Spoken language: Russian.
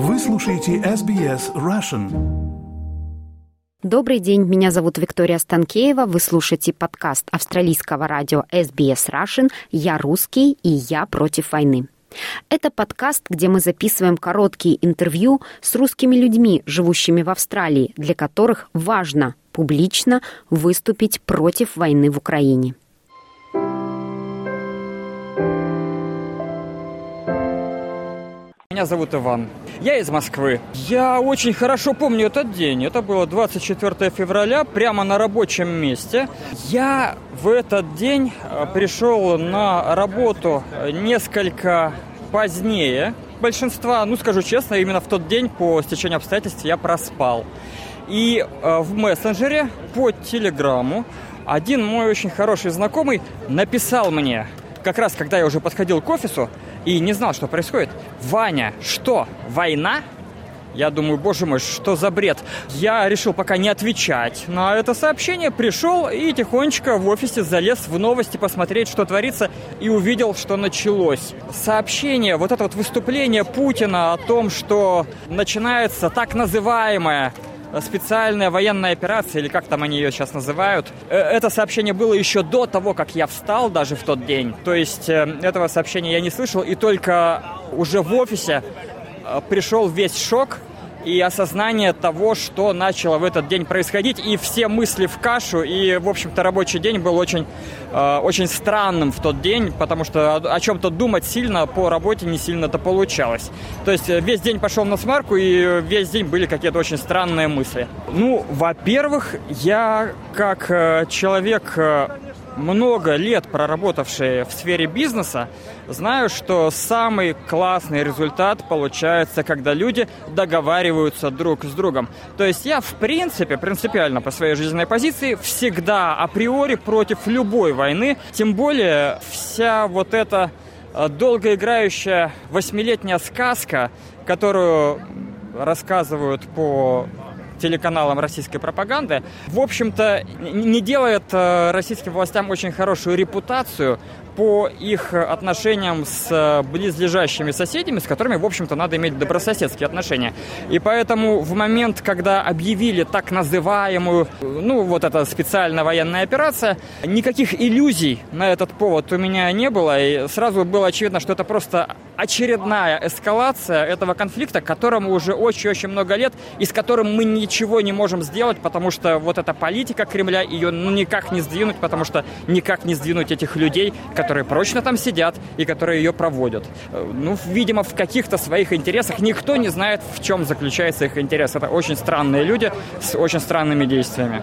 Вы слушаете SBS Russian. Добрый день, меня зовут Виктория Станкеева. Вы слушаете подкаст австралийского радио SBS Russian «Я русский и я против войны». Это подкаст, где мы записываем короткие интервью с русскими людьми, живущими в Австралии, для которых важно публично выступить против войны в Украине. Меня зовут Иван. Я из Москвы. Я очень хорошо помню этот день. Это было 24 февраля, прямо на рабочем месте. Я в этот день э, пришел на работу несколько позднее. Большинства, ну скажу честно, именно в тот день по стечению обстоятельств я проспал. И э, в мессенджере по телеграмму один мой очень хороший знакомый написал мне, как раз когда я уже подходил к офису, и не знал, что происходит. Ваня, что, война? Я думаю, боже мой, что за бред? Я решил пока не отвечать на это сообщение, пришел и тихонечко в офисе залез в новости посмотреть, что творится, и увидел, что началось. Сообщение, вот это вот выступление Путина о том, что начинается так называемая специальная военная операция, или как там они ее сейчас называют. Э, это сообщение было еще до того, как я встал даже в тот день. То есть э, этого сообщения я не слышал, и только уже в офисе э, пришел весь шок и осознание того, что начало в этот день происходить, и все мысли в кашу, и, в общем-то, рабочий день был очень, э, очень странным в тот день, потому что о, о чем-то думать сильно по работе не сильно-то получалось. То есть э, весь день пошел на смарку, и весь день были какие-то очень странные мысли. Ну, во-первых, я как э, человек... Много лет проработавший в сфере бизнеса, знаю, что самый классный результат получается, когда люди договариваются друг с другом. То есть я, в принципе, принципиально по своей жизненной позиции всегда априори против любой войны, тем более вся вот эта э, долгоиграющая восьмилетняя сказка, которую рассказывают по телеканалам российской пропаганды, в общем-то, не делает э, российским властям очень хорошую репутацию по их отношениям с э, близлежащими соседями, с которыми, в общем-то, надо иметь добрососедские отношения. И поэтому в момент, когда объявили так называемую, ну, вот эта специальная военная операция, никаких иллюзий на этот повод у меня не было, и сразу было очевидно, что это просто очередная эскалация этого конфликта, которому уже очень-очень много лет, и с которым мы ничего не можем сделать, потому что вот эта политика Кремля, ее ну, никак не сдвинуть, потому что никак не сдвинуть этих людей, которые прочно там сидят и которые ее проводят. Э, ну, видимо, в каких-то своих интересах. Никто не знает, в чем заключается их интерес. Это очень странные люди с очень странными действиями.